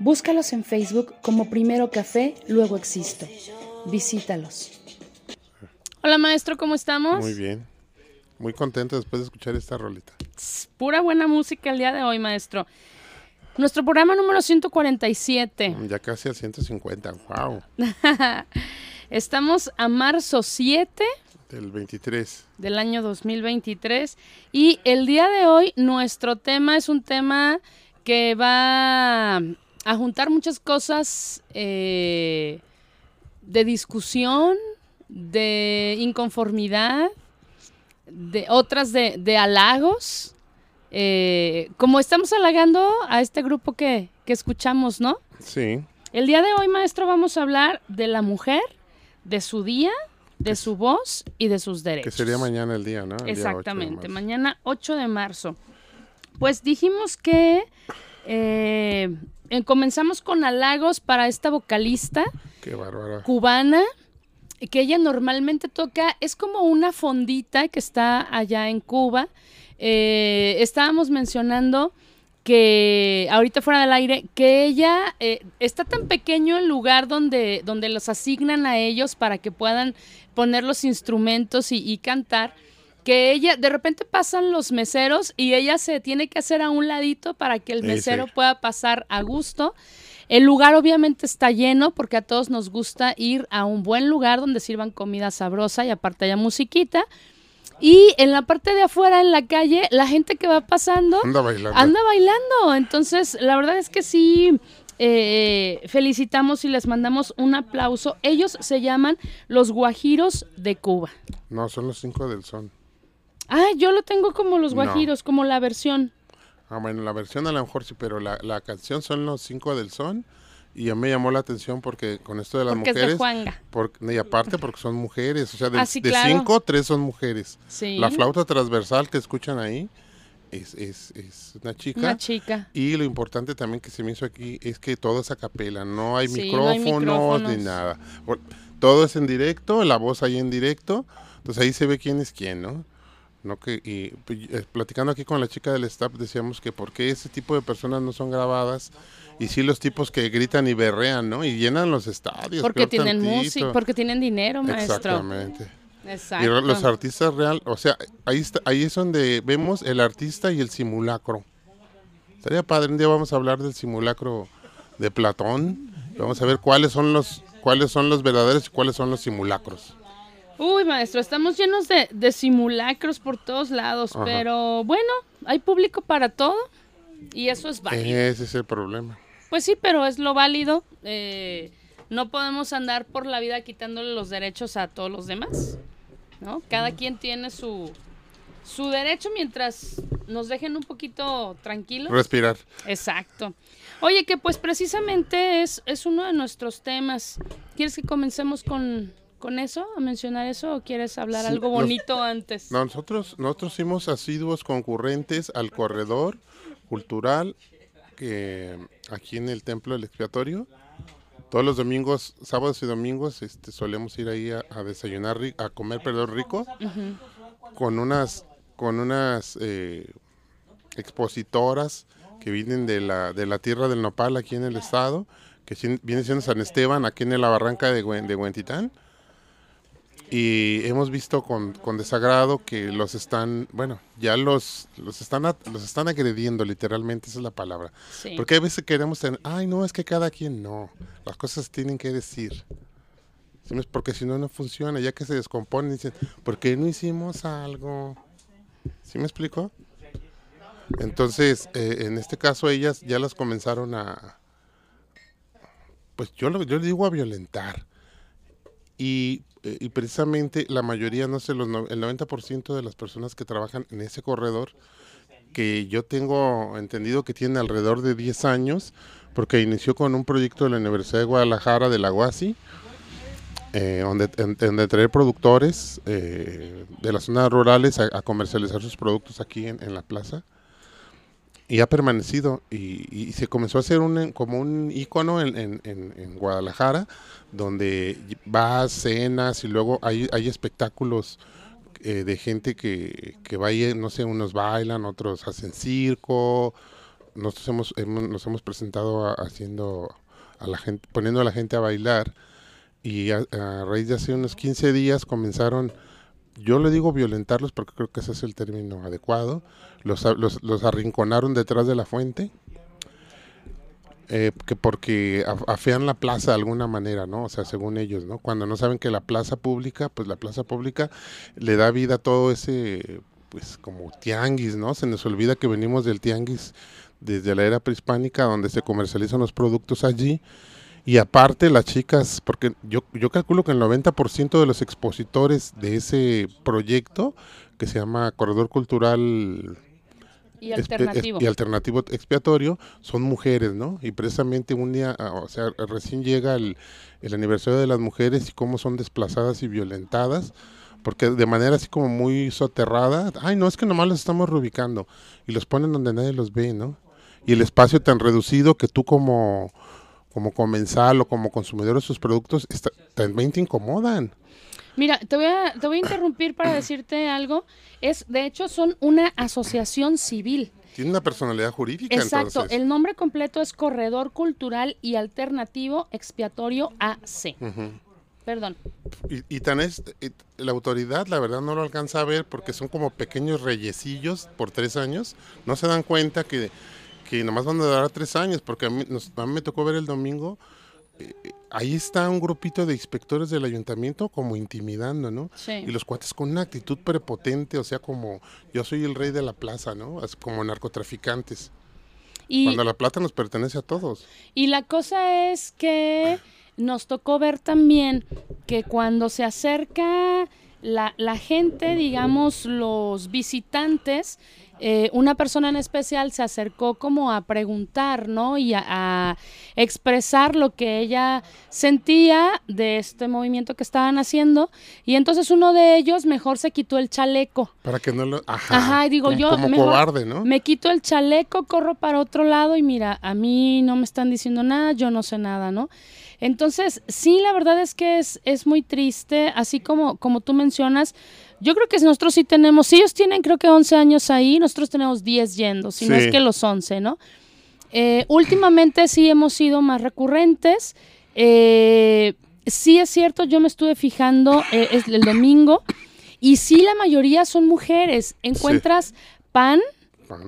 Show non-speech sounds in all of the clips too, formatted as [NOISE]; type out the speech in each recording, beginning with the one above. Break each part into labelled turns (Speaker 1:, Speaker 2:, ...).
Speaker 1: Búscalos en Facebook como Primero Café, luego Existo. Visítalos. Hola maestro, ¿cómo estamos?
Speaker 2: Muy bien. Muy contento después de escuchar esta rolita.
Speaker 1: Pura buena música el día de hoy, maestro. Nuestro programa número 147.
Speaker 2: Ya casi al 150, wow.
Speaker 1: Estamos a marzo 7.
Speaker 2: Del 23.
Speaker 1: Del año 2023. Y el día de hoy nuestro tema es un tema que va a juntar muchas cosas eh, de discusión, de inconformidad, de otras de, halagos. Eh, como estamos halagando a este grupo que, que escuchamos, ¿no?
Speaker 2: Sí.
Speaker 1: El día de hoy, maestro, vamos a hablar de la mujer, de su día, de su voz y de sus derechos.
Speaker 2: Que sería mañana el día, ¿no?
Speaker 1: Exactamente, mañana 8 de marzo. Pues dijimos que eh, eh, comenzamos con halagos para esta vocalista cubana que ella normalmente toca, es como una fondita que está allá en Cuba. Eh, estábamos mencionando que ahorita fuera del aire, que ella eh, está tan pequeño el lugar donde, donde los asignan a ellos para que puedan poner los instrumentos y cantar que ella, de repente pasan los meseros y ella se tiene que hacer a un ladito para que el mesero pueda pasar a gusto. El lugar obviamente está lleno porque a todos nos gusta ir a un buen lugar donde sirvan comida sabrosa y aparte haya musiquita. Y en la parte de afuera, en la calle, la gente que va pasando
Speaker 2: anda bailando.
Speaker 1: Anda bailando. Entonces, la verdad es que sí, eh, felicitamos y les mandamos un aplauso. Ellos se llaman los Guajiros de Cuba.
Speaker 2: No, son los cinco del son.
Speaker 1: Ah, yo lo tengo como los guajiros, como la versión.
Speaker 2: Ah, bueno, la versión a lo mejor sí, pero la, la canción son los cinco del son. Y a mí me llamó la atención porque con esto de las mujeres. y aparte porque son mujeres. O sea, de, ah, cinco, tres son mujeres. La flauta transversal que escuchan ahí es, es, es, una chica.
Speaker 1: Una chica.
Speaker 2: Y lo importante también que se me hizo aquí es que todo es a capela. No hay, micrófonos, ni nada. Todo es en directo, la voz ahí en directo. Entonces ahí se ve quién es quién, ¿no? ¿No? Que, y pues, eh, platicando aquí con la chica del staff decíamos que por qué ese tipo de personas no son grabadas y sí los tipos que gritan y berrean, ¿no? Y llenan los estadios.
Speaker 1: Porque tienen música, porque tienen dinero, maestro.
Speaker 2: Exactamente. Exacto. Y los artistas real, o sea, ahí está, ahí es donde vemos el artista y el simulacro. Estaría padre, un día vamos a hablar del simulacro de Platón. Vamos a ver cuáles son los cuáles son los verdaderos y cuáles son los simulacros.
Speaker 1: Uy, maestro, estamos llenos de, simulacros por todos lados, pero bueno, hay público para todo y eso es válido.
Speaker 2: Ese es el problema.
Speaker 1: Pues sí, pero es lo válido. Eh, no podemos andar por la vida quitándole los derechos a todos los demás, ¿no? Cada quien tiene su, su derecho mientras nos dejen un poquito tranquilos.
Speaker 2: Respirar.
Speaker 1: Exacto. Oye, que pues precisamente es, es uno de nuestros temas. ¿Quieres que comencemos con, con eso, a mencionar eso, o quieres hablar algo bonito antes?
Speaker 2: Nosotros, nosotros fuimos asiduos concurrentes al corredor cultural que aquí en el templo del expiatorio. Todos los domingos, sábados y domingos, este, solemos ir ahí a, desayunar, a comer, perdón, rico, con unas, con unas eh, expositoras que vienen de la, de la tierra del nopal aquí en el estado, que viene siendo San Esteban, aquí en la barranca de, de Huentitán y hemos visto con, desagrado que los están, bueno, ya los, los, están, los están agrediendo literalmente, esa es la palabra. Porque a veces queremos tener, ay no, es que cada quien no, las cosas tienen que decir. Porque si no, no funciona, ya que se descomponen, dicen, ¿por qué no hicimos algo? ¿Sí me explico? Entonces, eh, en este caso ellas ya las comenzaron a, pues yo, yo le digo a violentar. Y eh, y precisamente la mayoría, no sé, los el 90% de las personas que trabajan en ese corredor, que yo tengo entendido que tiene alrededor de 10 años, porque inició con un proyecto de la Universidad de Guadalajara de la UASI, eh, donde, en, traer productores eh, de las zonas rurales a, comercializar sus productos aquí en, la plaza. Y ha permanecido y, se comenzó a hacer un, como un icono en, Guadalajara, donde va cenas y luego hay, hay espectáculos eh, de gente que, que va no sé, unos bailan, otros hacen circo. Nosotros hemos, nos hemos presentado haciendo a la gente, poniendo a la gente a bailar y a, raíz de hace unos 15 días comenzaron, yo le digo violentarlos porque creo que ese es el término adecuado, los, los, arrinconaron detrás de la fuente, eh, que porque afean la plaza de alguna manera, ¿no? O sea, según ellos, ¿no? Cuando no saben que la plaza pública, pues la plaza pública le da vida a todo ese, pues como tianguis, ¿no? Se nos olvida que venimos del tianguis desde la era prehispánica, donde se comercializan los productos allí y aparte las chicas, porque yo, yo calculo que el 90% de los expositores de ese proyecto, que se llama Corredor Cultural
Speaker 1: y alternativo.
Speaker 2: y alternativo expiatorio, son mujeres, ¿no? Y precisamente un día, ah, o sea, recién llega el, el aniversario de las mujeres y cómo son desplazadas y violentadas porque de manera así como muy soterrada, ay no, es que nomás los estamos reubicando y los ponen donde nadie los ve, ¿no? Y el espacio tan reducido que tú como como comensal o como consumidor de sus productos, también te incomodan.
Speaker 1: Mira, te voy, a, te voy a interrumpir para [CLEARS THROAT] decirte algo. Es, de hecho, son una asociación civil.
Speaker 2: Tiene una personalidad jurídica.
Speaker 1: Exacto. El nombre completo es Corredor Cultural y Alternativo Expiatorio AC. Perdón.
Speaker 2: Y, y, tan es, la autoridad, la verdad, no lo alcanza a ver porque son como pequeños reyecillos por tres años. No se dan cuenta que que nomás van a durar tres años, porque a mí, me tocó ver el domingo, eh, ahí está un grupito de inspectores del ayuntamiento como intimidando, ¿no? Sí. Y los cuates con una actitud prepotente, o sea, como yo soy el rey de la plaza, ¿no? como narcotraficantes. Y, Cuando la plata nos pertenece a todos.
Speaker 1: Y la cosa es que nos tocó ver también que cuando se acerca la, la gente, digamos, los visitantes, eh, una persona en especial se acercó como a preguntar, ¿no? Y a, expresar lo que ella sentía de este movimiento que estaban haciendo. Y entonces uno de ellos mejor se quitó el chaleco.
Speaker 2: Para que no lo...
Speaker 1: Ajá, Ajá y digo yo...
Speaker 2: Como cobarde, ¿no?
Speaker 1: Me quito el chaleco, corro para otro lado y mira, a mí no me están diciendo nada, yo no sé nada, ¿no? Entonces, sí, la verdad es que es, es muy triste, así como, como tú mencionas, yo creo que nosotros sí tenemos, si ellos tienen creo que 11 años ahí, nosotros tenemos 10 yendo, si no es que los 11, ¿no? Eh, últimamente sí hemos sido más recurrentes. Eh, sí es cierto, yo me estuve fijando eh, es el domingo y sí la mayoría son mujeres. Encuentras pan,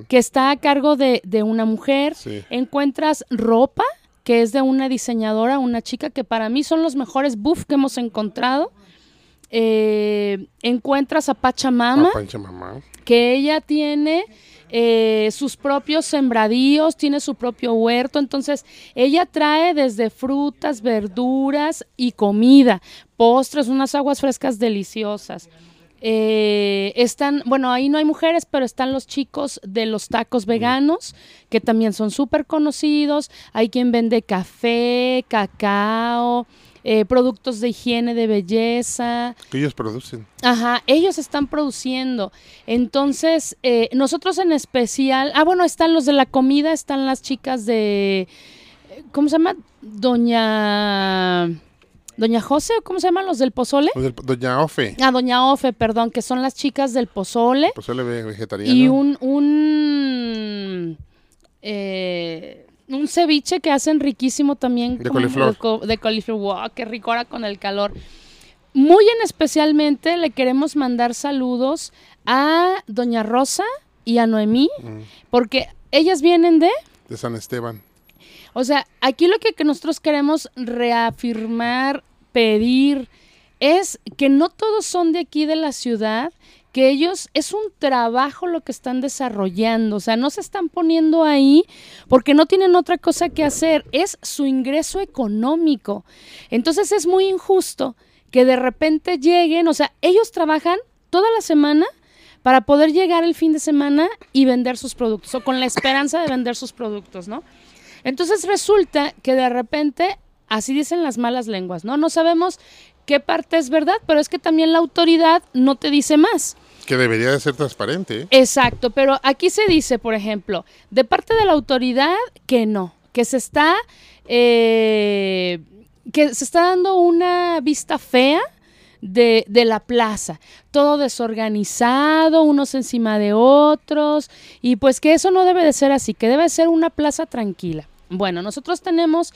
Speaker 1: que está a cargo de, de una mujer, encuentras ropa que es de una diseñadora, una chica que para mí son los mejores buff que hemos encontrado. Eh, encuentras a Pachamama, que ella tiene eh, sus propios sembradíos, tiene su propio huerto, entonces ella trae desde frutas, verduras y comida, postres, unas aguas frescas deliciosas. Eh, están, bueno, ahí no hay mujeres, pero están los chicos de los tacos veganos, que también son súper conocidos. Hay quien vende café, cacao, eh, productos de higiene, de belleza.
Speaker 2: Que ellos producen.
Speaker 1: Ajá, ellos están produciendo. Entonces, eh, nosotros en especial, ah, bueno, están los de la comida, están las chicas de, ¿cómo se llama? Doña... Doña José, ¿cómo se llaman los del pozole?
Speaker 2: Doña Ofe.
Speaker 1: Ah, Doña Ofe, perdón, que son las chicas del pozole.
Speaker 2: Pozole vegetariano.
Speaker 1: Y un, un eh, un ceviche que hacen riquísimo también.
Speaker 2: De coliflor.
Speaker 1: De, coliflor. Wow, qué rico ahora con el calor. Muy en especialmente le queremos mandar saludos a Doña Rosa y a Noemí, mm. porque ellas vienen de...
Speaker 2: De San Esteban.
Speaker 1: O sea, aquí lo que nosotros queremos reafirmar, pedir, es que no todos son de aquí de la ciudad que ellos es un trabajo lo que están desarrollando, o sea, no se están poniendo ahí porque no tienen otra cosa que hacer, es su ingreso económico. Entonces es muy injusto que de repente lleguen, o sea, ellos trabajan toda la semana para poder llegar el fin de semana y vender sus productos, o con la esperanza de vender sus productos, ¿no? Entonces resulta que de repente, así dicen las malas lenguas, ¿no? No sabemos qué parte es verdad, pero es que también la autoridad no te dice más.
Speaker 2: Que debería de ser transparente.
Speaker 1: Exacto, pero aquí se dice, por ejemplo, de parte de la autoridad que no, que se está, eh, que se está dando una vista fea de, de, la plaza, todo desorganizado, unos encima de otros, y pues que eso no debe de ser así, que debe ser una plaza tranquila. Bueno, nosotros tenemos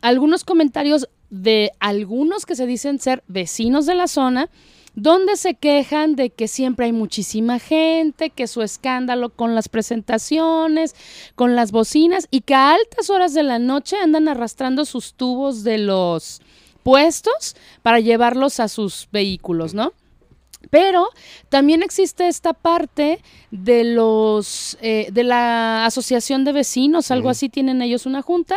Speaker 1: algunos comentarios de algunos que se dicen ser vecinos de la zona, donde se quejan de que siempre hay muchísima gente, que su escándalo con las presentaciones, con las bocinas y que a altas horas de la noche andan arrastrando sus tubos de los puestos para llevarlos a sus vehículos, ¿no? Pero también existe esta parte de los eh, de la asociación de vecinos, algo así tienen ellos una junta,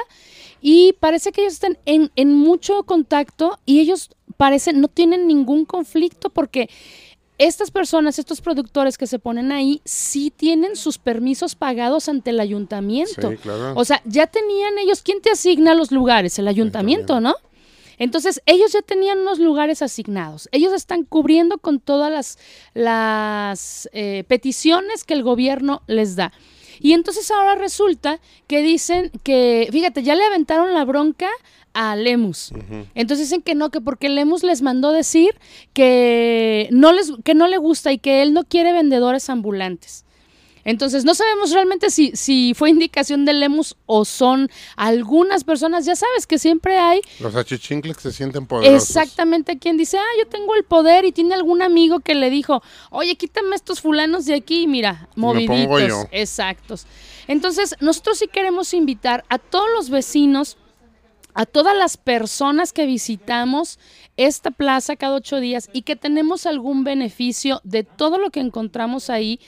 Speaker 1: y parece que ellos están en, en mucho contacto y ellos parecen no tienen ningún conflicto porque estas personas, estos productores que se ponen ahí, sí tienen sus permisos pagados ante el ayuntamiento.
Speaker 2: Sí, claro.
Speaker 1: O sea, ya tenían ellos, ¿quién te asigna los lugares? El ayuntamiento, ¿no? Entonces, ellos ya tenían unos lugares asignados. Ellos están cubriendo con todas las, las eh, peticiones que el gobierno les da. Y entonces ahora resulta que dicen que, fíjate, ya le aventaron la bronca a Lemus. Entonces dicen que no, que porque Lemus les mandó decir que no les que no le gusta y que él no quiere vendedores ambulantes. Entonces, no sabemos realmente si, si fue indicación de Lemus o son algunas personas. Ya sabes que siempre hay.
Speaker 2: Los achichincles que se sienten poderosos.
Speaker 1: Exactamente, quien dice, ah, yo tengo el poder y tiene algún amigo que le dijo, oye, quítame estos fulanos de aquí y mira, moviditos. Exactos. Entonces, nosotros sí queremos invitar a todos los vecinos a todas las personas que visitamos esta plaza cada ocho días y que tenemos algún beneficio de todo lo que encontramos ahí,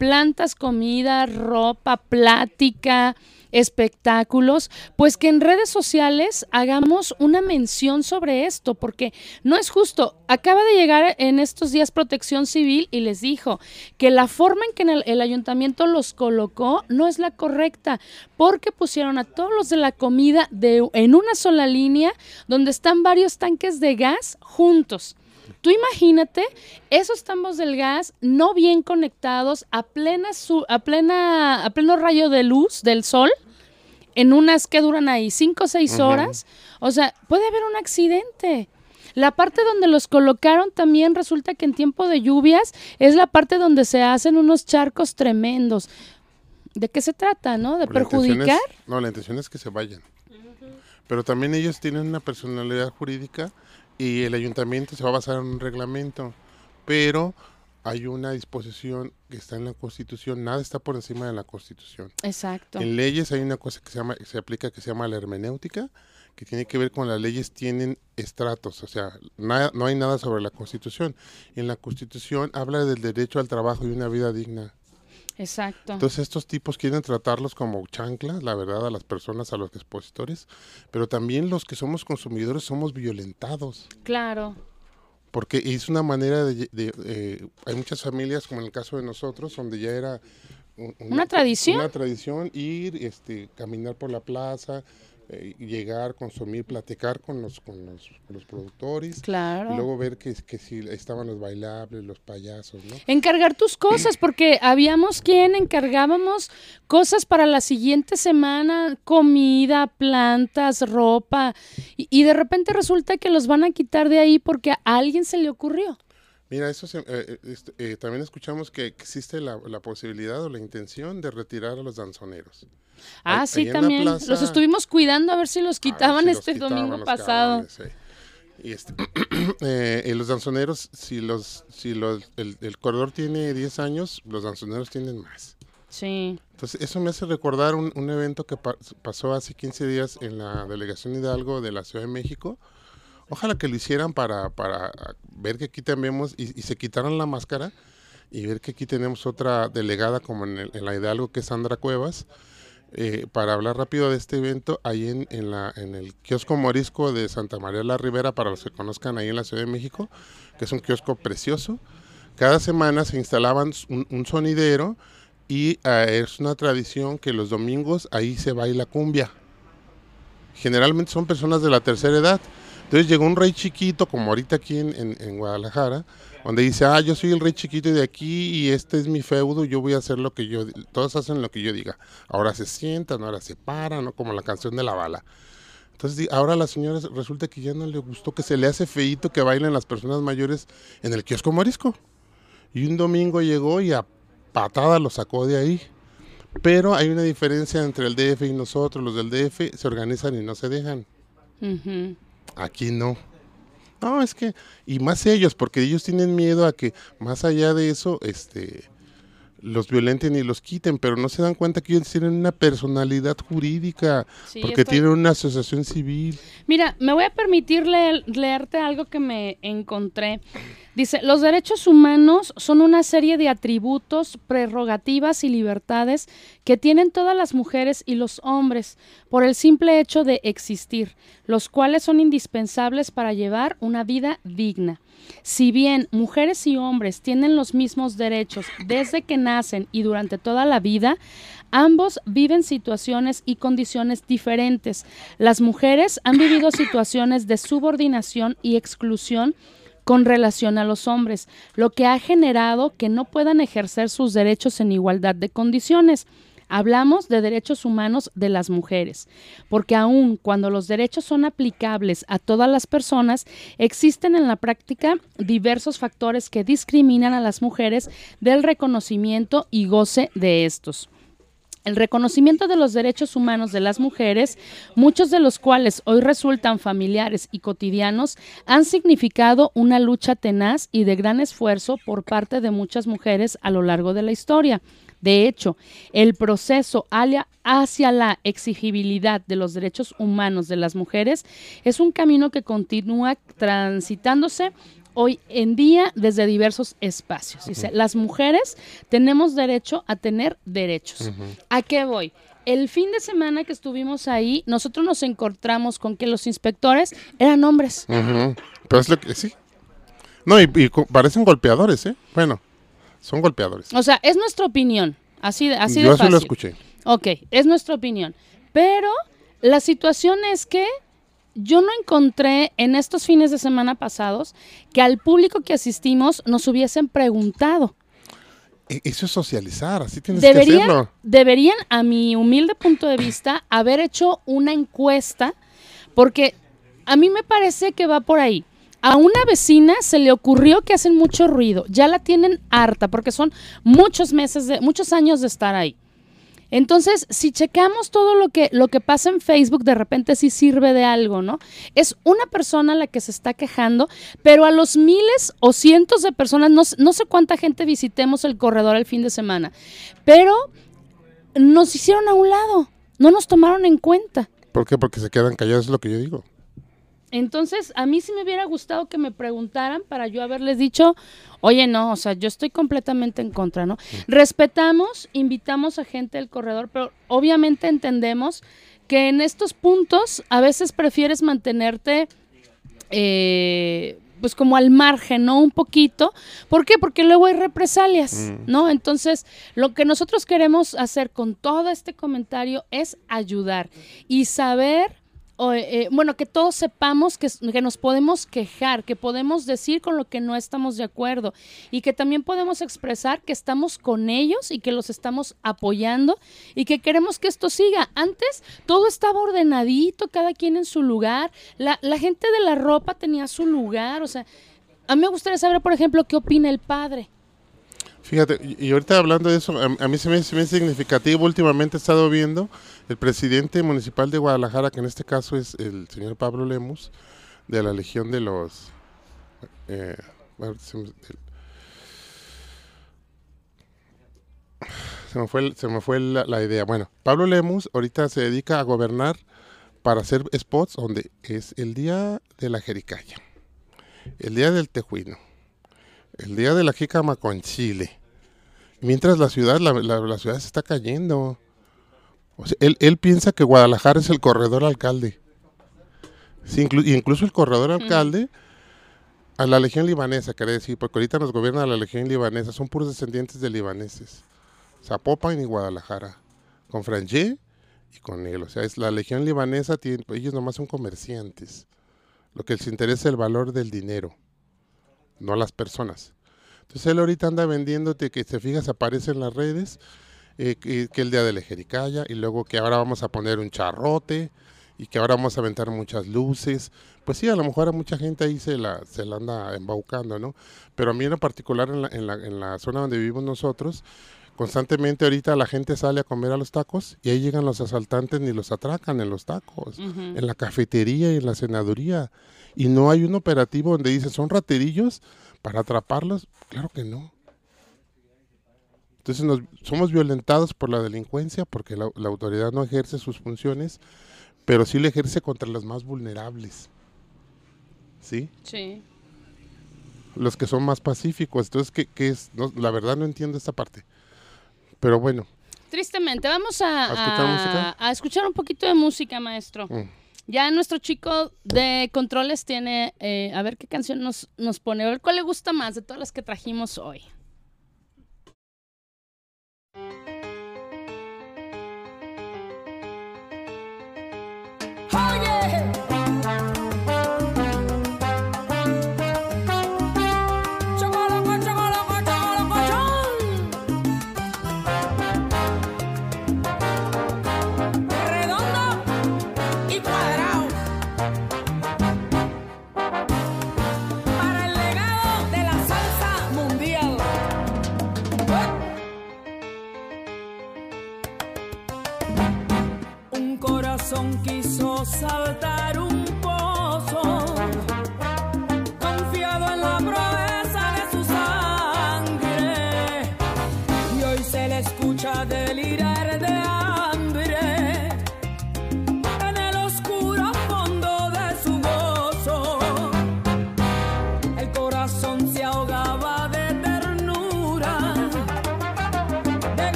Speaker 1: plantas, comida, ropa, plática, espectáculos, pues que en redes sociales hagamos una mención sobre esto, porque no es justo. Acaba de llegar en estos días Protección Civil y les dijo que la forma en que el, ayuntamiento los colocó no es la correcta, porque pusieron a todos los de la comida de, en una sola línea donde están varios tanques de gas juntos. Tú imagínate esos tambos del gas no bien conectados a plena su, a plena a pleno rayo de luz del sol en unas que duran ahí cinco o seis horas, o sea, puede haber un accidente. La parte donde los colocaron también resulta que en tiempo de lluvias es la parte donde se hacen unos charcos tremendos. ¿De qué se trata, no? ¿De perjudicar?
Speaker 2: no, la intención es que se vayan. Pero también ellos tienen una personalidad jurídica y el ayuntamiento se va a basar en un reglamento, pero hay una disposición que está en la Constitución, nada está por encima de la Constitución.
Speaker 1: Exacto.
Speaker 2: En leyes hay una cosa que se llama se aplica que se llama la hermenéutica, que tiene que ver con las leyes tienen estratos, o sea, nada, no hay nada sobre la Constitución. En la Constitución habla del derecho al trabajo y una vida digna.
Speaker 1: Exacto.
Speaker 2: Entonces estos tipos quieren tratarlos como chanclas, la verdad, a las personas, a los expositores, pero también los que somos consumidores somos violentados.
Speaker 1: Claro.
Speaker 2: Porque es una manera de... Eh, hay muchas familias, como en el caso de nosotros, donde ya era...
Speaker 1: una tradición.
Speaker 2: Una tradición ir, este, caminar por la plaza, eh, llegar, consumir, platicar con los, con los, los, productores.
Speaker 1: Claro.
Speaker 2: Y luego ver que, que si estaban los bailables, los payasos, ¿no?
Speaker 1: Encargar tus cosas, porque habíamos quien encargábamos cosas para la siguiente semana, comida, plantas, ropa, y, y de repente resulta que los van a quitar de ahí porque a alguien se le ocurrió.
Speaker 2: Mira, eso eh, este, eh, también escuchamos que existe la, la, posibilidad o la intención de retirar a los danzoneros.
Speaker 1: Ah, sí, también. los estuvimos cuidando a ver si los quitaban este domingo pasado.
Speaker 2: y este, [CLEARS THROAT] eh, los danzoneros, si los, si los, el, el, corredor tiene 10 años, los danzoneros tienen más.
Speaker 1: Sí.
Speaker 2: Entonces, eso me hace recordar un, un evento que pa pasó hace 15 días en la delegación Hidalgo de la Ciudad de México, Ojalá que lo hicieran para, para ver que aquí tenemos y, y, se quitaran la máscara y ver que aquí tenemos otra delegada como en, el, la Hidalgo que es Sandra Cuevas. Eh, para hablar rápido de este evento, ahí en, en, la, en el kiosco morisco de Santa María la Ribera, para los que conozcan ahí en la Ciudad de México, que es un kiosco precioso. Cada semana se instalaban un, sonidero y uh, es una tradición que los domingos ahí se baila cumbia. generalmente son personas de la tercera edad. Entonces llegó un rey chiquito, como ahorita aquí en, en, Guadalajara, donde dice, ah, yo soy el rey chiquito de aquí y este es mi feudo, yo voy a hacer lo que yo, todos hacen lo que yo diga. Ahora se sientan, ahora se paran, ¿no? como la canción de la bala. Entonces ahora a la señora resulta que ya no le gustó, que se le hace feito que bailen las personas mayores en el kiosco marisco. Y un domingo llegó y a patada lo sacó de ahí. Pero hay una diferencia entre el DF y nosotros. Los del DF se organizan y no se dejan. Aquí no. No, es que, y más ellos, porque ellos tienen miedo a que más allá de eso, este, los violenten y los quiten, pero no se dan cuenta que ellos tienen una personalidad jurídica, porque tienen una asociación civil.
Speaker 1: Mira, me voy a permitir leerte algo que me encontré. Dice, los derechos humanos son una serie de atributos, prerrogativas y libertades que tienen todas las mujeres y los hombres por el simple hecho de existir, los cuales son indispensables para llevar una vida digna. Si bien mujeres y hombres tienen los mismos derechos desde que nacen y durante toda la vida, ambos viven situaciones y condiciones diferentes. Las mujeres han vivido situaciones de subordinación y exclusión con relación a los hombres, lo que ha generado que no puedan ejercer sus derechos en igualdad de condiciones. Hablamos de derechos humanos de las mujeres, porque aun cuando los derechos son aplicables a todas las personas, existen en la práctica diversos factores que discriminan a las mujeres del reconocimiento y goce de estos. El reconocimiento de los derechos humanos de las mujeres, muchos de los cuales hoy resultan familiares y cotidianos, han significado una lucha tenaz y de gran esfuerzo por parte de muchas mujeres a lo largo de la historia. De hecho, el proceso hacia la exigibilidad de los derechos humanos de las mujeres es un camino que continúa transitándose hoy en día desde diversos espacios. Dice, las mujeres tenemos derecho a tener derechos. ¿A qué voy? El fin de semana que estuvimos ahí, nosotros nos encontramos con que los inspectores eran hombres.
Speaker 2: Pero es lo que sí. No, y parecen golpeadores, ¿eh? Bueno, son golpeadores.
Speaker 1: O sea, es nuestra opinión. Así de, así Yo de fácil.
Speaker 2: lo escuché.
Speaker 1: Ok, es nuestra opinión. Pero la situación es que yo no encontré en estos fines de semana pasados que al público que asistimos nos hubiesen preguntado.
Speaker 2: E, eso es socializar, así tienes que hacerlo.
Speaker 1: Deberían, a mi humilde punto de vista, haber hecho una encuesta, porque a mí me parece que va por ahí. A una vecina se le ocurrió que hacen mucho ruido, ya la tienen harta porque son muchos meses, de, muchos años de estar ahí. Entonces, si checamos todo lo que, lo que pasa en Facebook, de repente sí sirve de algo, ¿no? Es una persona la que se está quejando, pero a los miles o cientos de personas, no, no sé cuánta gente visitemos el corredor el fin de semana, pero nos hicieron a un lado, no nos tomaron en cuenta.
Speaker 2: ¿Por qué? Porque se quedan callados, es lo que yo digo.
Speaker 1: Entonces, a mí sí me hubiera gustado que me preguntaran para yo haberles dicho, oye, no, o sea, yo estoy completamente en contra, ¿no? Respetamos, invitamos a gente del corredor, pero obviamente entendemos que en estos puntos a veces prefieres mantenerte, eh, pues como al margen, ¿no? Un poquito. ¿Por qué? Porque luego hay represalias, mm. ¿no? Entonces, lo que nosotros queremos hacer con todo este comentario es ayudar y saber eh, bueno, que todos sepamos que, que, nos podemos quejar, que podemos decir con lo que no estamos de acuerdo y que también podemos expresar que estamos con ellos y que los estamos apoyando y que queremos que esto siga. Antes todo estaba ordenadito, cada quien en su lugar, la, la gente de la ropa tenía su lugar, o sea, a mí me gustaría saber, por ejemplo, qué opina el padre.
Speaker 2: Fíjate, y ahorita hablando de eso, a, mí se me, hace significativo, últimamente he estado viendo el presidente municipal de Guadalajara, que en este caso es el señor Pablo Lemus, de la Legión de los... Eh, se, me fue, se me fue la, idea. Bueno, Pablo Lemus ahorita se dedica a gobernar para hacer spots donde es el día de la Jericaya, el día del Tejuino, el día de la jícama con chile, Mientras la ciudad, la, ciudad se está cayendo. él, piensa que Guadalajara es el corredor alcalde. incluso el corredor alcalde a la legión libanesa, quiere decir, porque ahorita nos gobierna la legión libanesa, son puros descendientes de libaneses. Zapopan y Guadalajara, con Frangé y con él. O sea, es la legión libanesa, tiene, ellos nomás son comerciantes. Lo que les interesa es el valor del dinero, no las personas. Entonces él ahorita anda vendiéndote que te fijas aparece en las redes eh, que, que el día de la Jericaya y luego que ahora vamos a poner un charrote y que ahora vamos a aventar muchas luces. Pues sí, a lo mejor a mucha gente ahí se la, se la anda embaucando, ¿no? Pero a mí en particular en la, en la, en la zona donde vivimos nosotros, constantemente ahorita la gente sale a comer a los tacos y ahí llegan los asaltantes ni los atracan en los tacos, en la cafetería y en la senaduría. Y no hay un operativo donde dicen, ¿son raterillos para atraparlos? Claro que no. Entonces nos, somos violentados por la delincuencia porque la, la autoridad no ejerce sus funciones pero sí le ejerce contra los más vulnerables. ¿Sí?
Speaker 1: Sí.
Speaker 2: Los que son más pacíficos. Entonces, ¿qué, qué es? No, la verdad no entiendo esta parte. Pero bueno.
Speaker 1: Tristemente, vamos a,
Speaker 2: ¿A escuchar música?
Speaker 1: a escuchar un poquito de música, maestro.
Speaker 2: mm,
Speaker 1: Ya nuestro chico de controles tiene, eh, a ver qué canción nos, nos pone, a ver cuál le gusta más de todas las que trajimos hoy.
Speaker 3: Corazón quiso saltar un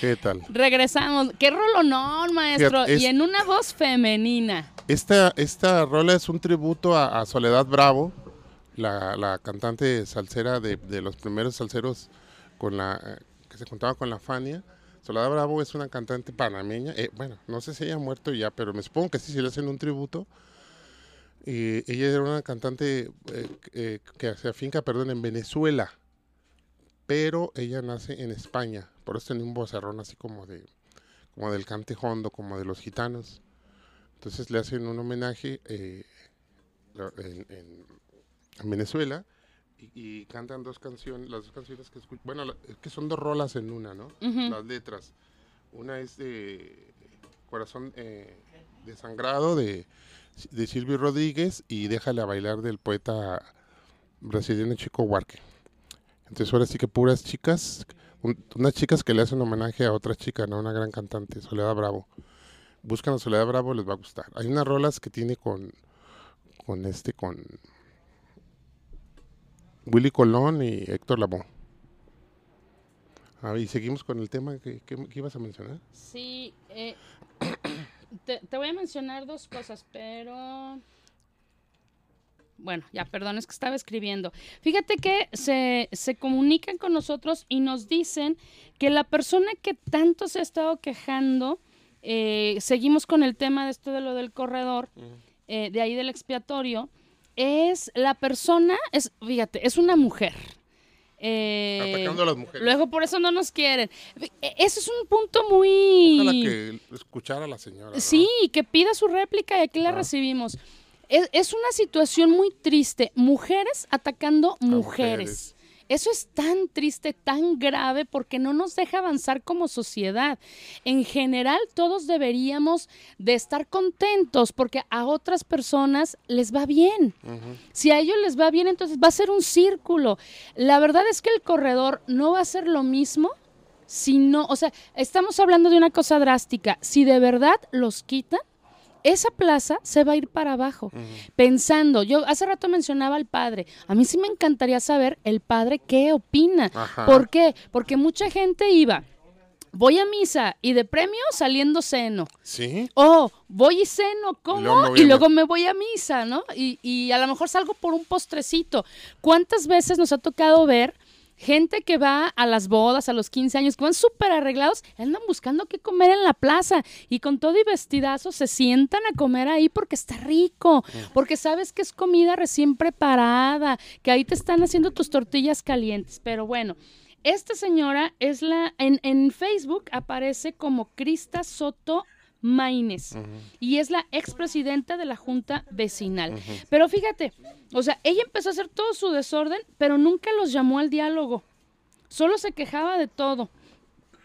Speaker 2: ¿Qué tal?
Speaker 1: Regresamos. ¡Qué rolonón, maestro!
Speaker 2: Fíjate, es-
Speaker 1: Y en una voz femenina.
Speaker 2: Esta, esta rola es un tributo a, a Soledad Bravo, la, la cantante salsera de, de los primeros salseros con la, eh, que se contaba con la Fania. Soledad Bravo es una cantante panameña. eh, bueno, no sé si ella ha muerto ya, pero me supongo que sí, si le hacen un tributo. Y ella era una cantante eh, eh, que se afinca, perdón, en Venezuela. Pero ella nace en España. Por eso tenía un vocerrón así como de como del cante hondo, como de los gitanos. Entonces le hacen un homenaje eh, en, en- en Venezuela y, y cantan dos canciones, las dos canciones que escucho. Bueno, la- es que son dos rolas en una, ¿no? Las letras. Una es de Corazón eh, desangrado de, de Silvio Rodríguez y Déjale a bailar del poeta brasileño Chico Huarque. Entonces ahora sí que puras chicas, un- unas chicas que le hacen homenaje a otra chica, ¿no? Una gran cantante, Soledad Bravo buscan a Soledad Bravo, les va a gustar. Hay unas rolas que tiene con, con este, con Willy Colón y Héctor Lavoe. Ah, y seguimos con el tema que, ibas a mencionar.
Speaker 1: Sí, eh, [COUGHS] te voy a mencionar dos cosas, pero... Bueno, ya, perdón, es que estaba escribiendo. Fíjate que se, se comunican con nosotros y nos dicen que la persona que tanto se ha estado quejando, eh, seguimos con el tema de esto de lo del corredor, eh, de ahí del expiatorio, es la persona, es, fíjate, es una mujer. Eh,
Speaker 2: Atacando a las mujeres.
Speaker 1: Luego por eso no nos quieren. E- Ese es un punto muy...
Speaker 2: Ojalá que escuchara a la señora. ¿no?
Speaker 1: Sí, que pida su réplica y aquí la
Speaker 2: Ah.
Speaker 1: recibimos. Es, es una situación muy triste. Mujeres atacando mujeres.
Speaker 2: mujeres.
Speaker 1: Eso es tan triste, tan grave, porque no nos deja avanzar como sociedad. En general, todos deberíamos de estar contentos porque a otras personas les va bien. Si a ellos les va bien, entonces va a ser un círculo. La verdad es que el corredor no va a ser lo mismo si no, o sea, estamos hablando de una cosa drástica. Si de verdad los quitan, esa plaza se va a ir para abajo. Pensando, yo hace rato mencionaba al padre, a mí sí me encantaría saber el padre qué opina.
Speaker 2: Ajá.
Speaker 1: ¿Por qué? Porque mucha gente iba, voy a misa y de premio saliendo seno.
Speaker 2: Sí.
Speaker 1: Oh, voy y
Speaker 2: me
Speaker 1: como y luego me voy a misa, ¿no? Y, y a lo mejor salgo por un postrecito. ¿Cuántas veces nos ha tocado ver gente que va a las bodas, a los 15 años, que van súper arreglados, andan buscando qué comer en la plaza y con todo y vestidazo se sientan a comer ahí porque está rico, porque sabes que es comida recién preparada, que ahí te están haciendo tus tortillas calientes. Pero bueno, esta señora es la, en, en Facebook aparece como Crista Soto Maínez y es la expresidenta de la Junta Vecinal. Pero fíjate, o sea, ella empezó a hacer todo su desorden, pero nunca los llamó al diálogo. Solo se quejaba de todo.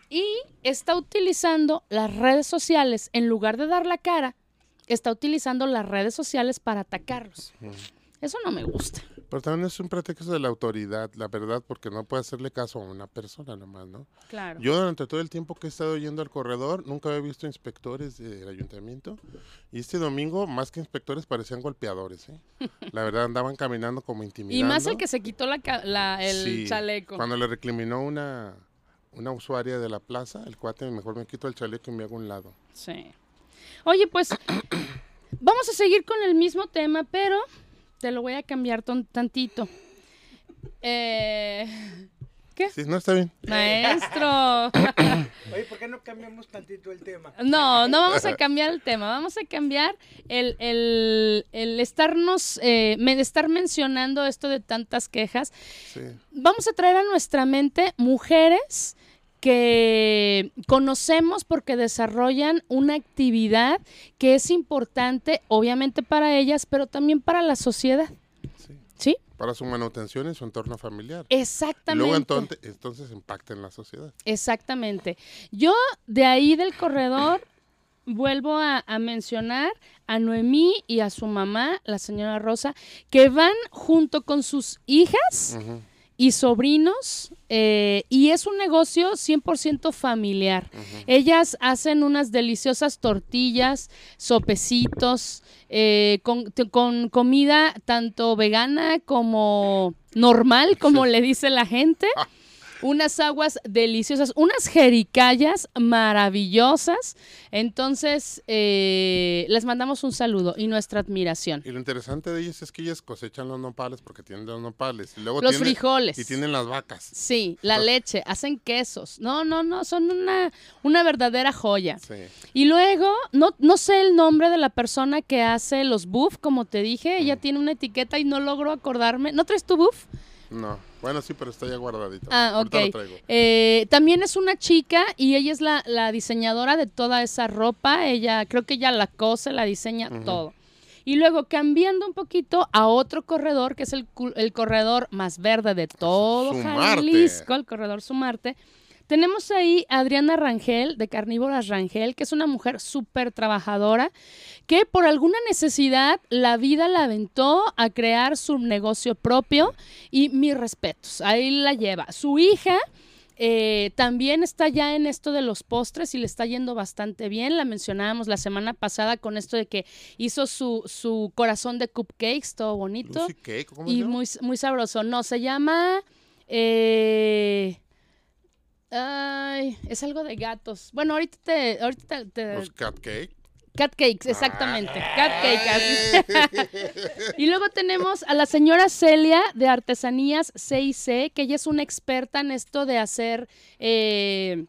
Speaker 1: Y está utilizando las redes sociales, en lugar de dar la cara, está utilizando las redes sociales para atacarlos. Eso no me gusta.
Speaker 2: Pero también es un pretexto de la autoridad, la verdad, porque no puede hacerle caso a una persona nomás, ¿no?
Speaker 1: Claro.
Speaker 2: Yo durante todo el tiempo que he estado yendo al corredor, nunca había visto inspectores del ayuntamiento. Y este domingo, más que inspectores, parecían golpeadores, ¿eh? [LAUGHS] La verdad, andaban caminando como intimidando.
Speaker 1: y más el que se quitó la, la- el
Speaker 2: Sí,
Speaker 1: chaleco.
Speaker 2: Cuando le recriminó una, una usuaria de la plaza, el cuate mejor me quito el chaleco y me hago un lado.
Speaker 1: Sí. Oye, pues [COUGHS] vamos a seguir con el mismo tema, pero te lo voy a cambiar ton- tantito. Eh, ¿Qué?
Speaker 2: Sí, no está bien.
Speaker 1: Maestro. [COUGHS]
Speaker 4: Oye, ¿por qué no cambiamos tantito el tema?
Speaker 1: No, no vamos a cambiar el tema, vamos a cambiar el, el, el estarnos, eh, estar mencionando esto de tantas quejas.
Speaker 2: Sí.
Speaker 1: Vamos a traer a nuestra mente mujeres que conocemos porque desarrollan una actividad que es importante, obviamente para ellas, pero también para la sociedad.
Speaker 2: Sí.
Speaker 1: ¿Sí?
Speaker 2: para su manutención en su entorno familiar.
Speaker 1: Exactamente.
Speaker 2: Luego entonces, entonces impacta en la sociedad.
Speaker 1: Exactamente. Yo de ahí del corredor vuelvo a, a mencionar a Noemí y a su mamá, la señora Rosa, que van junto con sus hijas
Speaker 2: Ujú,
Speaker 1: y sobrinos eh, y es un negocio 100% familiar. Ellas hacen unas deliciosas tortillas, sopecitos, eh, con, con comida tanto vegana como normal, como le dice la gente. [LAUGHS] Unas aguas deliciosas, unas jericayas maravillosas. Entonces, eh, les mandamos un saludo y nuestra admiración.
Speaker 2: Y lo interesante de ellas es que ellas cosechan los nopales porque tienen los nopales. Y luego
Speaker 1: Los
Speaker 2: tienen-
Speaker 1: frijoles.
Speaker 2: Y tienen las vacas.
Speaker 1: Sí, la leche, hacen quesos. No, no, no, son una, una verdadera joya.
Speaker 2: Sí.
Speaker 1: Y luego, no, no sé el nombre de la persona que hace los buff, como te dije, ella tiene una etiqueta y no logro acordarme. ¿No traes tu buff?
Speaker 2: No. Bueno, sí, pero está ya guardadito.
Speaker 1: Ah,
Speaker 2: lo
Speaker 1: ok.
Speaker 2: traigo.
Speaker 1: Eh, también es una chica y ella es la, la diseñadora de toda esa ropa. Ella, creo que ella la cose, la diseña todo. Y luego cambiando un poquito a otro corredor, que es el, el corredor más verde de todo
Speaker 2: Sumarte.
Speaker 1: Jalisco, el corredor Sumarte. Tenemos ahí a Adriana Rangel, de Carnívoras Rangel, que es una mujer súper trabajadora, que por alguna necesidad la vida la aventó a crear su negocio propio y mis respetos, ahí la lleva. Su hija eh, también está ya en esto de los postres y le está yendo bastante bien. La mencionábamos la semana pasada con esto de que hizo su, su corazón de cupcakes, todo bonito
Speaker 2: Lucy Cake, ¿cómo se
Speaker 1: y muy, muy sabroso. No, se llama... eh, ay, es algo de gatos. Bueno, ahorita te... Ahorita te,
Speaker 2: Los cat cake.
Speaker 1: cat cakes, exactamente. Cat cake. así. [LAUGHS] y luego tenemos a la señora Celia de Artesanías C&C, que ella es una experta en esto de hacer eh,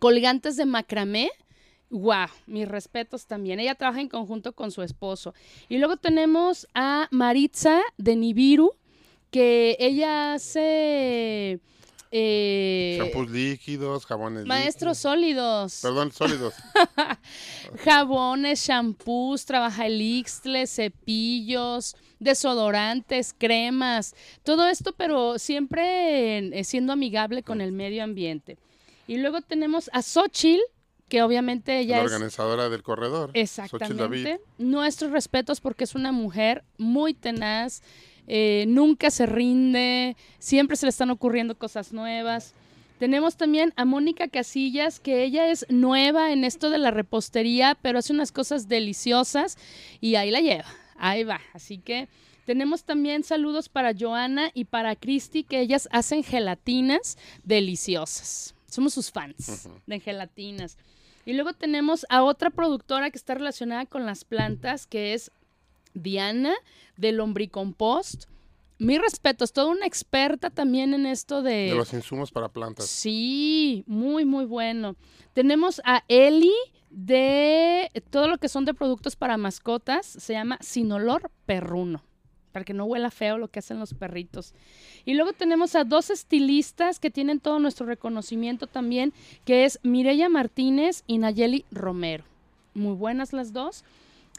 Speaker 1: colgantes de macramé. Wow, mis respetos también. Ella trabaja en conjunto con su esposo. Y luego tenemos a Maritza de Nibiru, que ella hace eh,
Speaker 2: Shampoos líquidos, jabones
Speaker 1: maestros
Speaker 2: líquidos.
Speaker 1: sólidos.
Speaker 2: Perdón, sólidos. [LAUGHS]
Speaker 1: Jabones, shampoos, trabaja el ixtle, cepillos, desodorantes, cremas, todo esto, pero siempre eh, siendo amigable con el medio ambiente. Y luego tenemos a Xochitl, que obviamente ella
Speaker 2: la
Speaker 1: es
Speaker 2: organizadora del corredor. Xochitl David.
Speaker 1: Exactamente. Nuestros respetos porque es una mujer muy tenaz, eh, nunca se rinde, siempre se le están ocurriendo cosas nuevas. Tenemos también a Mónica Casillas, que ella es nueva en esto de la repostería, pero hace unas cosas deliciosas y ahí la lleva, ahí va. Así que tenemos también saludos para Joana y para Cristi, que ellas hacen gelatinas deliciosas. Somos sus fans de gelatinas. Y luego tenemos a otra productora que está relacionada con las plantas, que es Diana de Lombricompost. Mi respeto, es toda una experta también en esto de...
Speaker 2: De los insumos para plantas.
Speaker 1: Sí, muy, muy bueno. Tenemos a Eli de todo lo que son de productos para mascotas. Se llama Sin Olor Perruno, para que no huela feo lo que hacen los perritos. Y luego tenemos a dos estilistas que tienen todo nuestro reconocimiento también, que es Mireya Martínez y Nayeli Romero. Muy buenas las dos.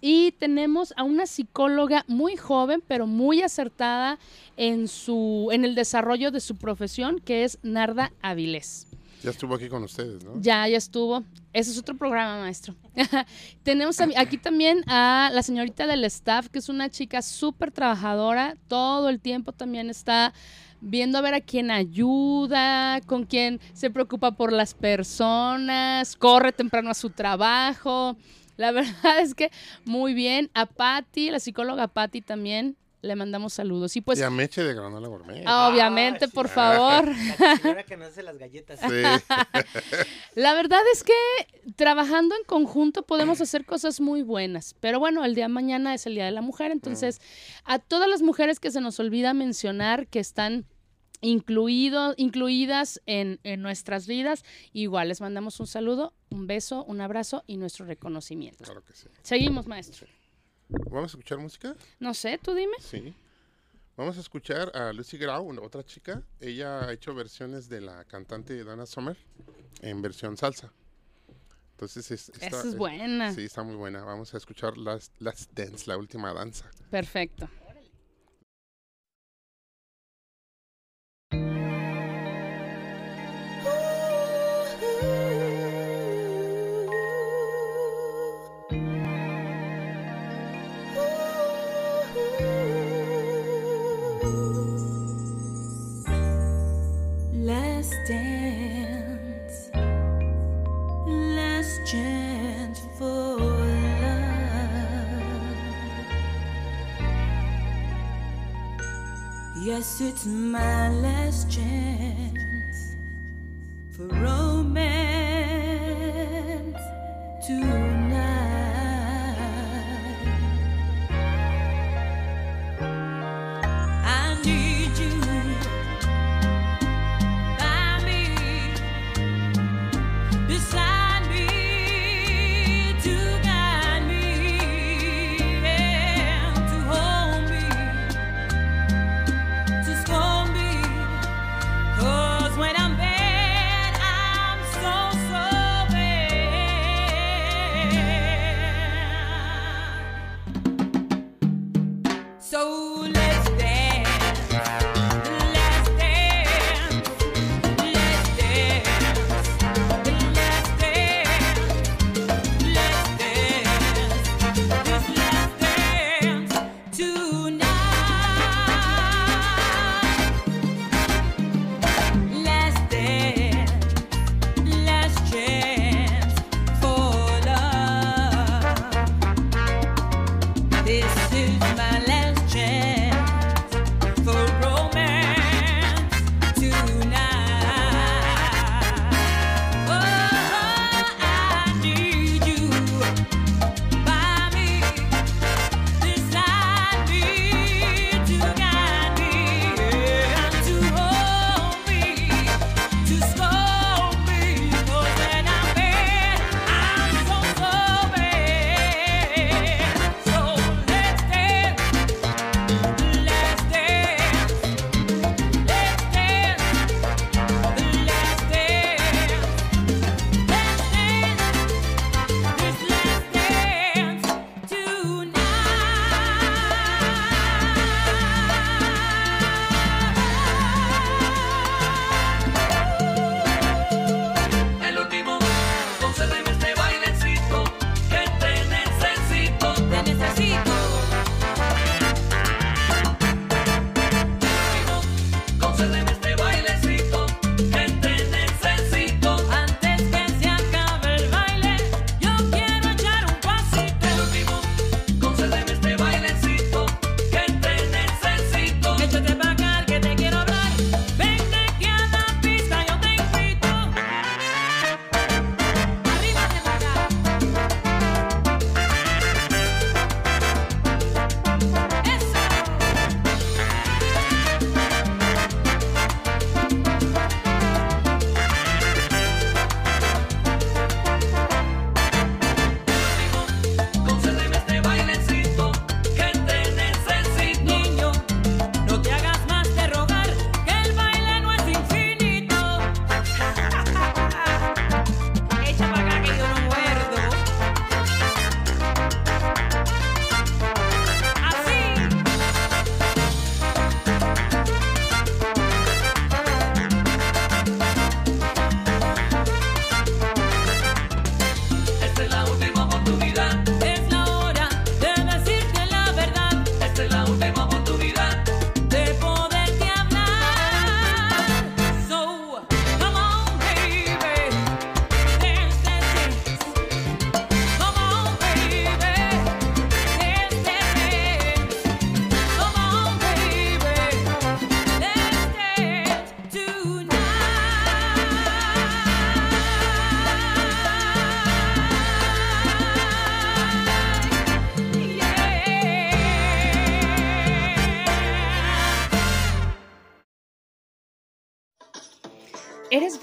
Speaker 1: Y tenemos a una psicóloga muy joven, pero muy acertada en, su, en el desarrollo de su profesión, que es Narda Avilés.
Speaker 2: Ya estuvo aquí con ustedes, ¿no?
Speaker 1: Ya, ya estuvo. Ese es otro programa, maestro. [LAUGHS] Tenemos aquí también a la señorita del staff, que es una chica súper trabajadora. Todo el tiempo también está viendo a ver a quién ayuda, con quién se preocupa por las personas, corre temprano a su trabajo. La [LAUGHS] verdad es que muy bien. A Patti, la psicóloga Patti también, le mandamos saludos. Y pues,
Speaker 2: y a Meche de Granola Gourmet.
Speaker 1: ah, obviamente,
Speaker 4: Ah, sí.
Speaker 1: por favor.
Speaker 4: La señora que nos hace las galletas.
Speaker 2: Sí. [LAUGHS]
Speaker 1: La verdad es que trabajando en conjunto podemos hacer cosas muy buenas. Pero bueno, el día de mañana es el Día de la Mujer. Entonces, a todas las mujeres que se nos olvida mencionar que están incluido, incluidas en, en nuestras vidas, igual les mandamos un saludo, un beso, un abrazo y nuestro reconocimiento.
Speaker 2: Claro que sí.
Speaker 1: Seguimos, maestro.
Speaker 2: ¿Vamos a escuchar música?
Speaker 1: No sé, tú dime.
Speaker 2: Sí. Vamos a escuchar a Lucy Grau, una- otra chica. Ella ha hecho versiones de la cantante Dana Summer en versión salsa. Entonces, es, esta-
Speaker 1: Esa es buena.
Speaker 2: Sí, está muy buena. Vamos a escuchar Last, Last Dance, la última danza.
Speaker 1: Perfecto.
Speaker 3: Let's dance. Let's jam. Yes, it's my last chance for romance to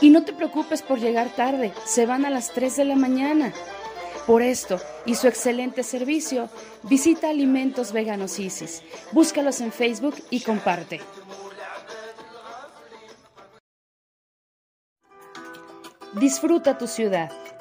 Speaker 1: Y no te preocupes por llegar tarde, se van a las 3 de la mañana. Por esto y su excelente servicio, visita Alimentos Veganos Isis. Búscalos en Facebook y comparte. Disfruta tu ciudad.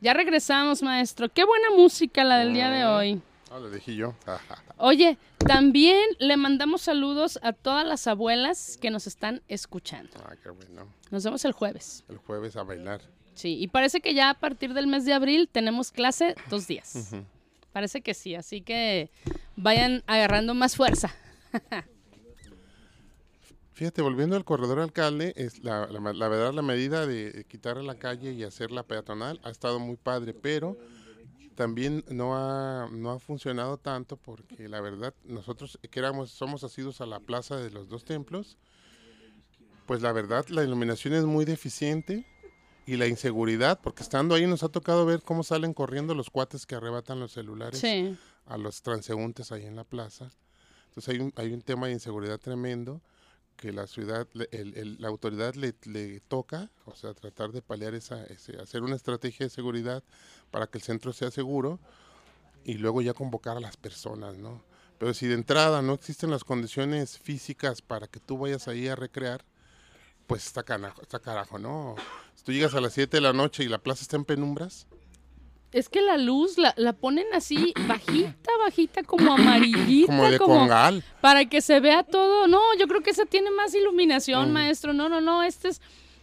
Speaker 1: Ya regresamos, maestro. Qué buena música la del día de hoy.
Speaker 2: Ah, lo dije yo. [LAUGHS]
Speaker 1: Oye, también le mandamos saludos a todas las abuelas que nos están escuchando.
Speaker 2: ah, qué bueno.
Speaker 1: Nos vemos el jueves.
Speaker 2: El jueves a bailar.
Speaker 1: Sí, y parece que ya a partir del mes de abril tenemos clase dos días. Parece que sí, así que vayan agarrando más fuerza. [LAUGHS]
Speaker 2: Fíjate, volviendo al corredor alcalde, es la, la- la verdad la medida de quitar a la calle y hacerla peatonal ha estado muy padre, pero también no ha, no ha funcionado tanto porque la verdad nosotros que éramos, somos asidos a la plaza de los dos templos, pues la verdad la iluminación es muy deficiente y la inseguridad, porque estando ahí nos ha tocado ver cómo salen corriendo los cuates que arrebatan los celulares
Speaker 1: Sí.
Speaker 2: a los transeúntes ahí en la plaza. Entonces hay un, hay un tema de inseguridad tremendo que la ciudad, el- el- la autoridad le, le toca, o sea, tratar de paliar esa, ese- hacer una estrategia de seguridad para que el centro sea seguro y luego ya convocar a las personas, ¿no? Pero si de entrada no existen las condiciones físicas para que tú vayas ahí a recrear, pues está carajo, está carajo, ¿no? Si tú llegas a las 7 de la noche y la plaza está en penumbras,
Speaker 1: Es que la luz la, la ponen así [CLEARS THROAT] bajita, bajita, como [CLEARS THROAT] amarillita,
Speaker 2: como de congal.
Speaker 1: para que se vea todo. No, yo creo que esa tiene más iluminación,
Speaker 2: Mm.
Speaker 1: maestro. No, no, no, este es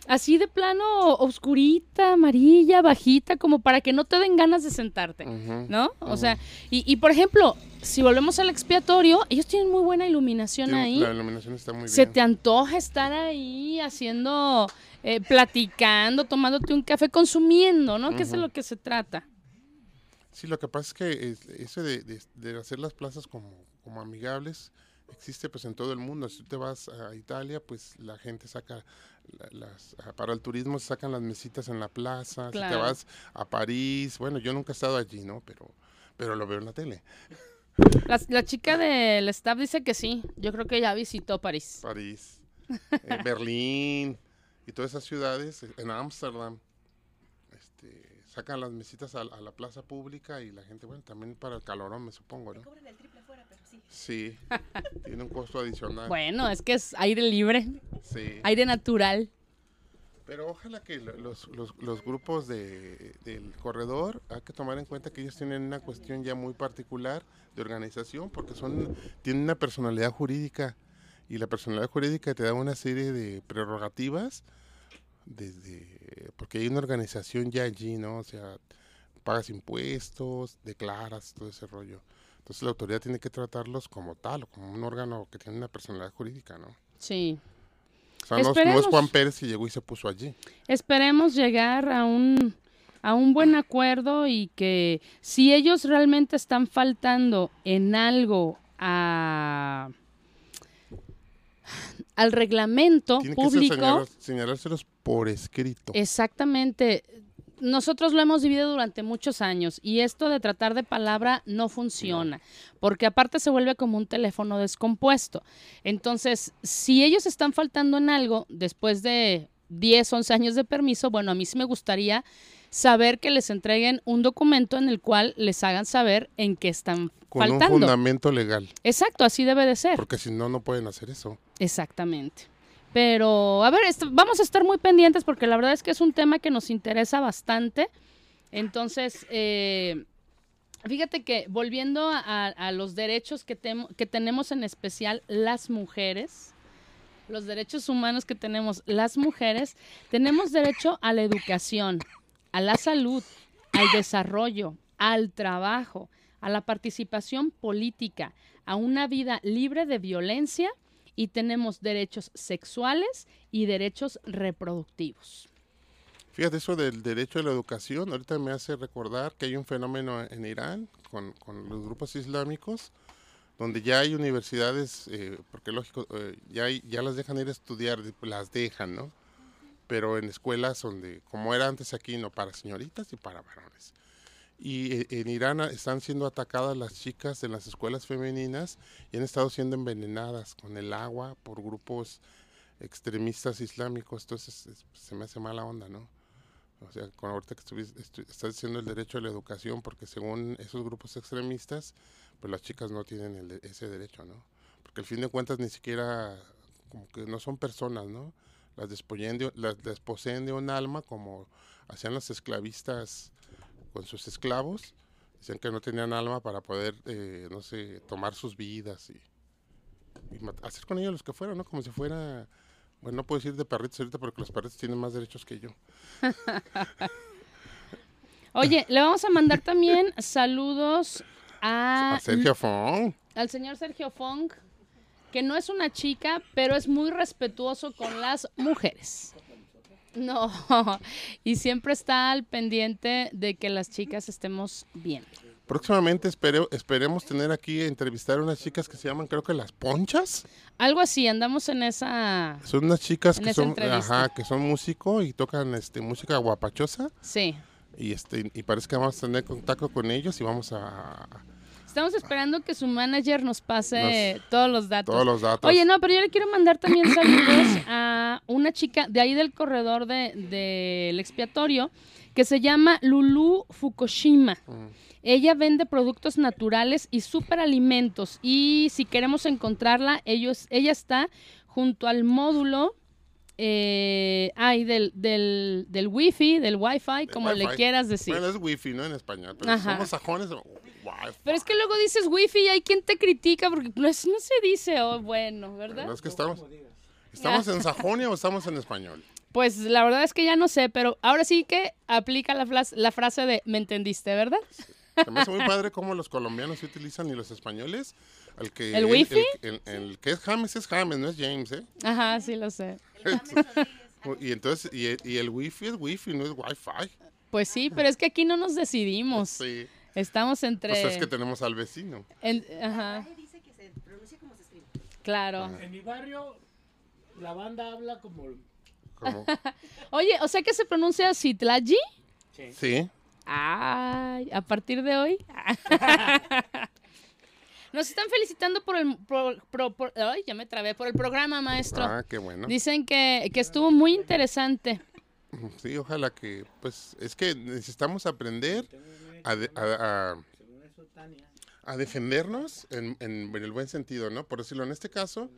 Speaker 1: así de plano oscurita, amarilla, bajita, como para que no te den ganas de sentarte. ¿no? O sea, y, y por ejemplo, si volvemos al expiatorio, ellos tienen muy buena iluminación ahí.
Speaker 2: La iluminación está muy
Speaker 1: Se
Speaker 2: bien.
Speaker 1: te antoja estar ahí haciendo, eh, platicando, tomándote un café, consumiendo, ¿no? Que es de lo que se trata.
Speaker 2: Sí, lo que pasa es que es- eso de, de- de hacer las plazas como, como amigables existe pues en todo el mundo. Si tú te vas a Italia, pues la gente saca la- las ah, para el turismo se sacan las mesitas en la plaza. Si te vas a París, bueno, yo nunca he estado allí, ¿no? Pero pero lo veo en la tele.
Speaker 1: La, la chica del staff dice que sí. Yo creo que ya visitó París.
Speaker 2: París, eh, Berlín y todas esas ciudades, eh, en Ámsterdam, este, sacan las mesitas a, a la plaza pública y la gente, bueno, también para el calorón, me supongo, ¿no? Sí, tiene un costo adicional.
Speaker 1: Bueno, es que es aire libre,
Speaker 2: Sí,
Speaker 1: aire natural.
Speaker 2: pero ojalá que lo- los, los, los grupos de, del corredor, hay que tomar en cuenta que ellos tienen una cuestión ya muy particular de organización, porque son tienen una personalidad jurídica y la personalidad jurídica te da una serie de prerrogativas desde porque hay una organización ya allí, ¿no? O sea, pagas impuestos, declaras, todo ese rollo. Entonces la autoridad tiene que tratarlos como tal, o como un órgano que tiene una personalidad jurídica, ¿no?
Speaker 1: Sí.
Speaker 2: O sea, no, es- no es
Speaker 1: Esperemos.
Speaker 2: Juan Pérez que llegó y se puso allí.
Speaker 1: Esperemos llegar a un, a un buen acuerdo y que si ellos realmente están faltando en algo a, al reglamento
Speaker 2: Tiene que
Speaker 1: público,
Speaker 2: señalar- señalárselos por escrito.
Speaker 1: Exactamente. Nosotros lo hemos vivido durante muchos años y esto de tratar de palabra no funciona, porque aparte se vuelve como un teléfono descompuesto. Entonces, si ellos están faltando en algo después de 10, 11 años de permiso, bueno, a mí sí me gustaría saber que les entreguen un documento en el cual les hagan saber en qué están
Speaker 2: con un
Speaker 1: faltando.
Speaker 2: fundamento legal.
Speaker 1: Exacto, así debe de ser.
Speaker 2: Porque si no, no pueden hacer eso.
Speaker 1: Exactamente. Pero, a ver, vamos a estar muy pendientes porque la verdad es que es un tema que nos interesa bastante. Entonces, eh, fíjate que volviendo a, los derechos que, que tenemos en especial las mujeres, los derechos humanos que tenemos las mujeres, tenemos derecho a la educación, a la salud, al desarrollo, al trabajo, a la participación política, a una vida libre de violencia y tenemos derechos sexuales y derechos reproductivos.
Speaker 2: Fíjate, eso del derecho a la educación, ahorita me hace recordar que hay un fenómeno en Irán con, con los grupos islámicos, donde ya hay universidades, eh, porque lógico, eh, ya, ya las dejan ir a estudiar, las dejan, ¿no? Pero en escuelas donde, como era antes aquí, no para señoritas y para varones. Y eh, en Irán a- están siendo atacadas las chicas en las escuelas femeninas y han estado siendo envenenadas con el agua por grupos extremistas islámicos. Entonces es- se me hace mala onda, ¿no? O sea, con ahorita que estás diciendo el derecho a la educación, porque según esos grupos extremistas, pues las chicas no tienen el ese derecho, ¿no? Porque al fin de cuentas ni siquiera, como que no son personas, ¿no? Las, despoyen de- las desposeen de un alma como hacían los esclavistas con sus esclavos. Decían que no tenían alma para poder, eh, no sé, tomar sus vidas y, y hacer con ellos los que fueran, ¿no? Como si fuera, bueno, no puedo decir de perritos ahorita porque los perritos tienen más derechos que yo. [LAUGHS]
Speaker 1: Oye, le vamos a mandar también saludos a,
Speaker 2: A Sergio Fong.
Speaker 1: al señor Sergio Fong, que no es una chica, pero es muy respetuoso con las mujeres. No, [LAUGHS] y siempre está al pendiente de que las chicas estemos bien.
Speaker 2: Próximamente espere- esperemos tener aquí entrevistar a unas chicas que se llaman, creo que las Ponchas.
Speaker 1: Algo así, andamos en esa...
Speaker 2: Son unas chicas que son, ajá, que son músico y tocan este música guapachosa
Speaker 1: Sí.
Speaker 2: y este y parece que vamos a tener contacto con ellos y vamos a
Speaker 1: Estamos esperando que su manager nos pase todos los datos.
Speaker 2: todos los datos.
Speaker 1: Oye, no, pero yo le quiero mandar también saludos a una chica de ahí del corredor del de, del expiatorio que se llama Lulu Fukushima.
Speaker 2: Mm.
Speaker 1: Ella vende productos naturales y superalimentos y si queremos encontrarla, ellos, ella está junto al módulo eh, ay, del, del, del wifi, del wifi, como le quieras decir.
Speaker 2: Bueno, es wifi, ¿no? En español, pero
Speaker 1: Ajá.
Speaker 2: somos sajones. Wi-Fi.
Speaker 1: Pero es que luego dices wifi y hay quien te critica porque no, es- no se dice, oh, bueno, ¿verdad?
Speaker 2: No es que estamos ¿Estamos en Sajonia o estamos en español?
Speaker 1: Pues la verdad es que ya no sé, pero ahora sí que aplica la, frase de me entendiste, ¿verdad?
Speaker 2: Se me hace muy padre cómo los colombianos se utilizan y los españoles. El, que,
Speaker 1: ¿El wifi?
Speaker 2: El, el- el que es James es James, no es James, ¿eh?
Speaker 1: Ajá, sí lo sé. [LAUGHS]
Speaker 2: Y entonces, y, el- y el wifi es wifi, no es wifi.
Speaker 1: Pues sí, pero es que aquí no nos decidimos.
Speaker 2: Sí.
Speaker 1: Estamos entre...
Speaker 2: Pues es que tenemos al vecino.
Speaker 1: en- ajá. Claro.
Speaker 5: En mi barrio, la banda habla como.
Speaker 2: Como, [LAUGHS]
Speaker 1: Oye, o sea que se pronuncia Citlaji.
Speaker 2: sí.
Speaker 1: Ay, a partir de hoy. [LAUGHS] Nos están felicitando por el por- por- por- ay, ya me trabé por el programa, maestro.
Speaker 2: Ah, qué bueno.
Speaker 1: Dicen que, que estuvo muy interesante.
Speaker 2: Sí, ojalá que, pues, es que necesitamos aprender a, de- a- a- a defendernos en, en- en el buen sentido, ¿no? Por decirlo, en este caso,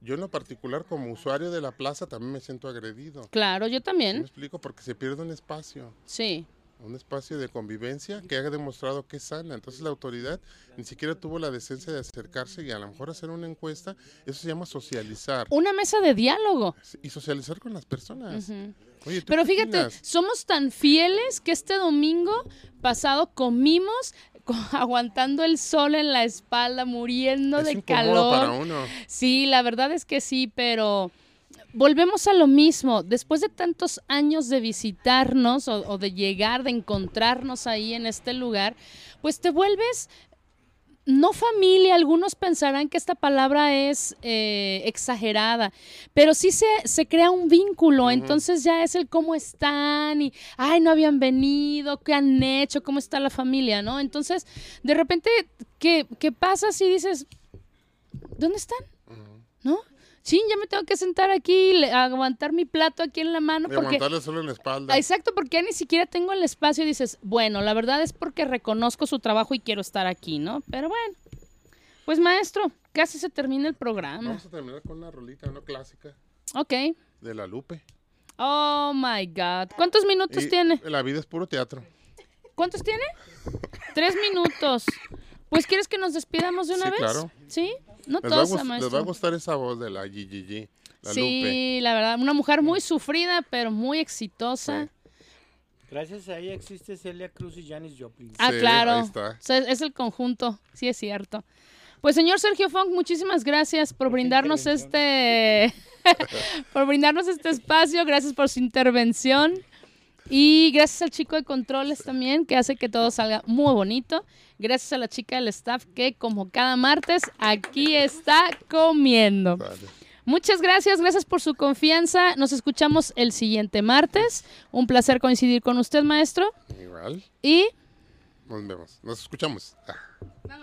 Speaker 2: yo en lo particular como usuario de la plaza también me siento agredido.
Speaker 1: Claro, yo
Speaker 2: ¿Sí ¿Me
Speaker 1: también.
Speaker 2: explico? Porque se pierde un espacio,
Speaker 1: Sí.
Speaker 2: Un espacio de convivencia que ha demostrado que es sana. Entonces la autoridad ni siquiera tuvo la decencia de acercarse y a lo mejor hacer una encuesta. Eso se llama socializar.
Speaker 1: Una mesa de diálogo.
Speaker 2: Y socializar con las personas.
Speaker 1: Ujú.
Speaker 2: Oye, ¿tú
Speaker 1: Pero fíjate,
Speaker 2: opinas?
Speaker 1: somos tan fieles que este domingo pasado comimos co- [LAUGHS] aguantando el sol en la espalda, muriendo
Speaker 2: Es
Speaker 1: de calor.
Speaker 2: para uno.
Speaker 1: Sí, la verdad es que sí, pero volvemos a lo mismo. Después de tantos años de visitarnos o, o de llegar, de encontrarnos ahí en este lugar, pues te vuelves no familia, algunos pensarán que esta palabra es eh, exagerada, pero sí se, se crea un vínculo, entonces ya es el cómo están y, ay, no habían venido, qué han hecho, cómo está la familia, ¿no? Entonces, de repente, ¿qué, qué pasa si dices, ¿dónde están? ¿No? Sí, ya me tengo que sentar aquí, le- aguantar mi plato aquí en la mano
Speaker 2: Y
Speaker 1: porque...
Speaker 2: aguantarle solo en la espalda.
Speaker 1: Exacto, porque ya ni siquiera tengo el espacio y dices, bueno, la verdad es porque reconozco su trabajo y quiero estar aquí, ¿no? Pero bueno, pues maestro, casi se termina el programa.
Speaker 2: Vamos a terminar con una rolita, no clásica,
Speaker 1: Ok.
Speaker 2: de la Lupe.
Speaker 1: Oh my God. ¿Cuántos minutos
Speaker 2: Y
Speaker 1: tiene?
Speaker 2: La vida es puro teatro.
Speaker 1: ¿Cuántos tiene? Tres minutos. Pues ¿quieres que nos despidamos de una
Speaker 2: Sí,
Speaker 1: vez?
Speaker 2: claro.
Speaker 1: ¿Sí? No
Speaker 2: Les va, a les va a gustar esa voz de la GGG, la Lupe.
Speaker 1: Sí, la verdad, una mujer muy sufrida, pero muy exitosa.
Speaker 5: Gracias a ella existe Celia Cruz y Janis Joplin.
Speaker 1: Ah,
Speaker 2: Sí,
Speaker 1: claro.
Speaker 2: ahí está.
Speaker 1: O sea, es el conjunto, sí es cierto. Pues señor Sergio Funk, muchísimas gracias por brindarnos este [LAUGHS] por brindarnos este espacio, gracias por su intervención y gracias al chico de controles también que hace que todo salga muy bonito. Gracias a la chica del staff que como cada martes aquí está comiendo. Muchas gracias, gracias por su confianza. Nos escuchamos el siguiente martes. Un placer coincidir con usted, maestro.
Speaker 2: Igual.
Speaker 1: Y
Speaker 2: Nos vemos. Nos escuchamos. Ah.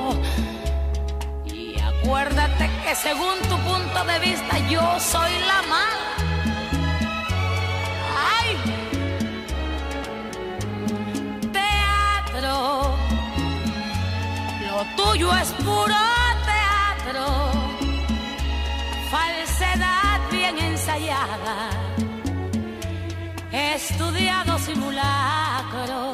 Speaker 6: Según tu punto de vista yo soy la mala. ¡Ay! Teatro, lo tuyo es puro teatro falsedad bien ensayada, estudiado simulacro,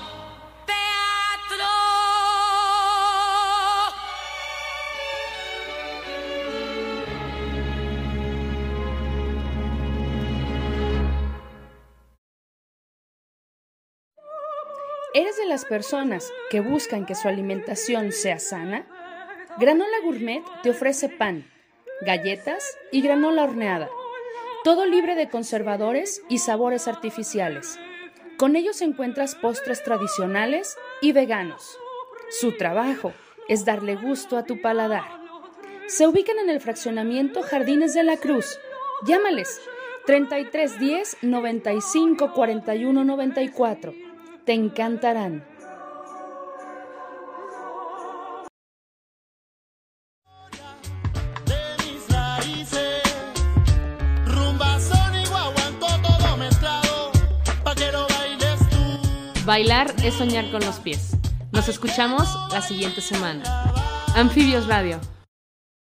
Speaker 1: las personas que buscan que su alimentación sea sana? Granola Gourmet te ofrece pan, galletas y granola horneada, todo libre de conservadores y sabores artificiales. Con ellos encuentras postres tradicionales y veganos. Su trabajo es darle gusto a tu paladar. Se ubican en el fraccionamiento Jardines de la Cruz. Llámales 3310 95 41 94. Te encantarán.
Speaker 7: Bailar es soñar con los pies. Nos escuchamos la siguiente semana. Anfibios Radio.